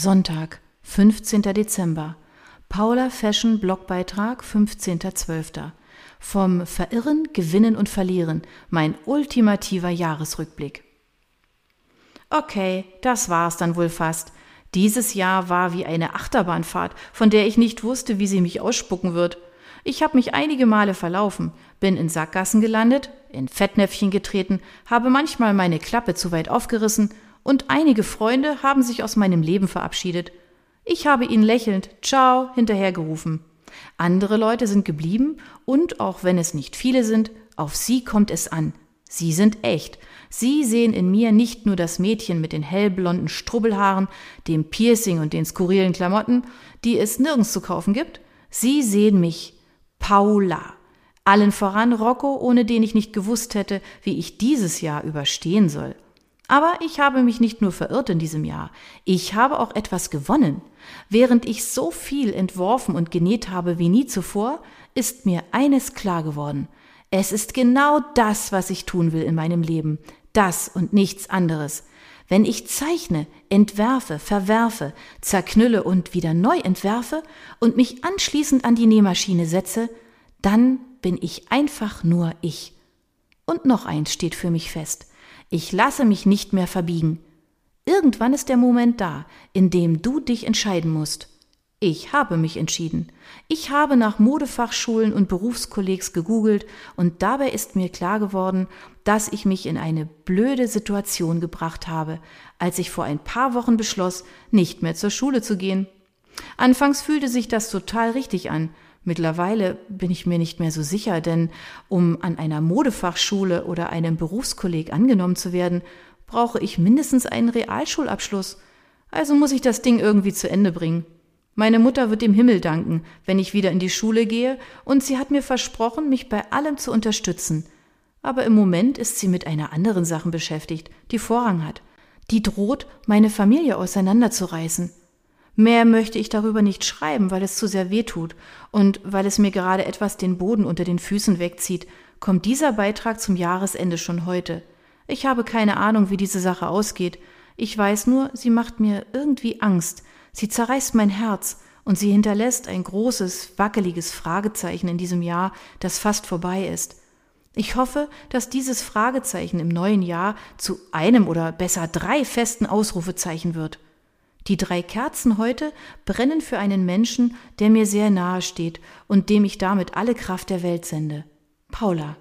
Sonntag, 15. Dezember. Paula Fashion Blogbeitrag 15.12. Vom Verirren, Gewinnen und Verlieren. Mein ultimativer Jahresrückblick. Okay, das war's dann wohl fast. Dieses Jahr war wie eine Achterbahnfahrt, von der ich nicht wusste, wie sie mich ausspucken wird. Ich habe mich einige Male verlaufen, bin in Sackgassen gelandet, in Fettnäpfchen getreten, habe manchmal meine Klappe zu weit aufgerissen und einige Freunde haben sich aus meinem Leben verabschiedet. Ich habe ihnen lächelnd Ciao hinterhergerufen. Andere Leute sind geblieben und, auch wenn es nicht viele sind, auf sie kommt es an. Sie sind echt. Sie sehen in mir nicht nur das Mädchen mit den hellblonden Strubbelhaaren, dem Piercing und den skurrilen Klamotten, die es nirgends zu kaufen gibt. Sie sehen mich, Paula. Allen voran Rocco, ohne den ich nicht gewusst hätte, wie ich dieses Jahr überstehen soll. Aber ich habe mich nicht nur verirrt in diesem Jahr, ich habe auch etwas gewonnen. Während ich so viel entworfen und genäht habe wie nie zuvor, ist mir eines klar geworden. Es ist genau das, was ich tun will in meinem Leben, das und nichts anderes. Wenn ich zeichne, entwerfe, verwerfe, zerknülle und wieder neu entwerfe und mich anschließend an die Nähmaschine setze, dann bin ich einfach nur ich. Und noch eins steht für mich fest. Ich lasse mich nicht mehr verbiegen. Irgendwann ist der Moment da, in dem du dich entscheiden musst. Ich habe mich entschieden. Ich habe nach Modefachschulen und Berufskollegs gegoogelt und dabei ist mir klar geworden, dass ich mich in eine blöde Situation gebracht habe, als ich vor ein paar Wochen beschloss, nicht mehr zur Schule zu gehen. Anfangs fühlte sich das total richtig an, Mittlerweile bin ich mir nicht mehr so sicher, denn um an einer Modefachschule oder einem Berufskolleg angenommen zu werden, brauche ich mindestens einen Realschulabschluss. Also muss ich das Ding irgendwie zu Ende bringen. Meine Mutter wird dem Himmel danken, wenn ich wieder in die Schule gehe, und sie hat mir versprochen, mich bei allem zu unterstützen. Aber im Moment ist sie mit einer anderen Sache beschäftigt, die Vorrang hat. Die droht, meine Familie auseinanderzureißen. Mehr möchte ich darüber nicht schreiben, weil es zu sehr weh tut und weil es mir gerade etwas den Boden unter den Füßen wegzieht, kommt dieser Beitrag zum Jahresende schon heute. Ich habe keine Ahnung, wie diese Sache ausgeht. Ich weiß nur, sie macht mir irgendwie Angst. Sie zerreißt mein Herz und sie hinterlässt ein großes, wackeliges Fragezeichen in diesem Jahr, das fast vorbei ist. Ich hoffe, dass dieses Fragezeichen im neuen Jahr zu einem oder besser drei festen Ausrufezeichen wird. Die drei Kerzen heute brennen für einen Menschen, der mir sehr nahe steht und dem ich damit alle Kraft der Welt sende. Paula.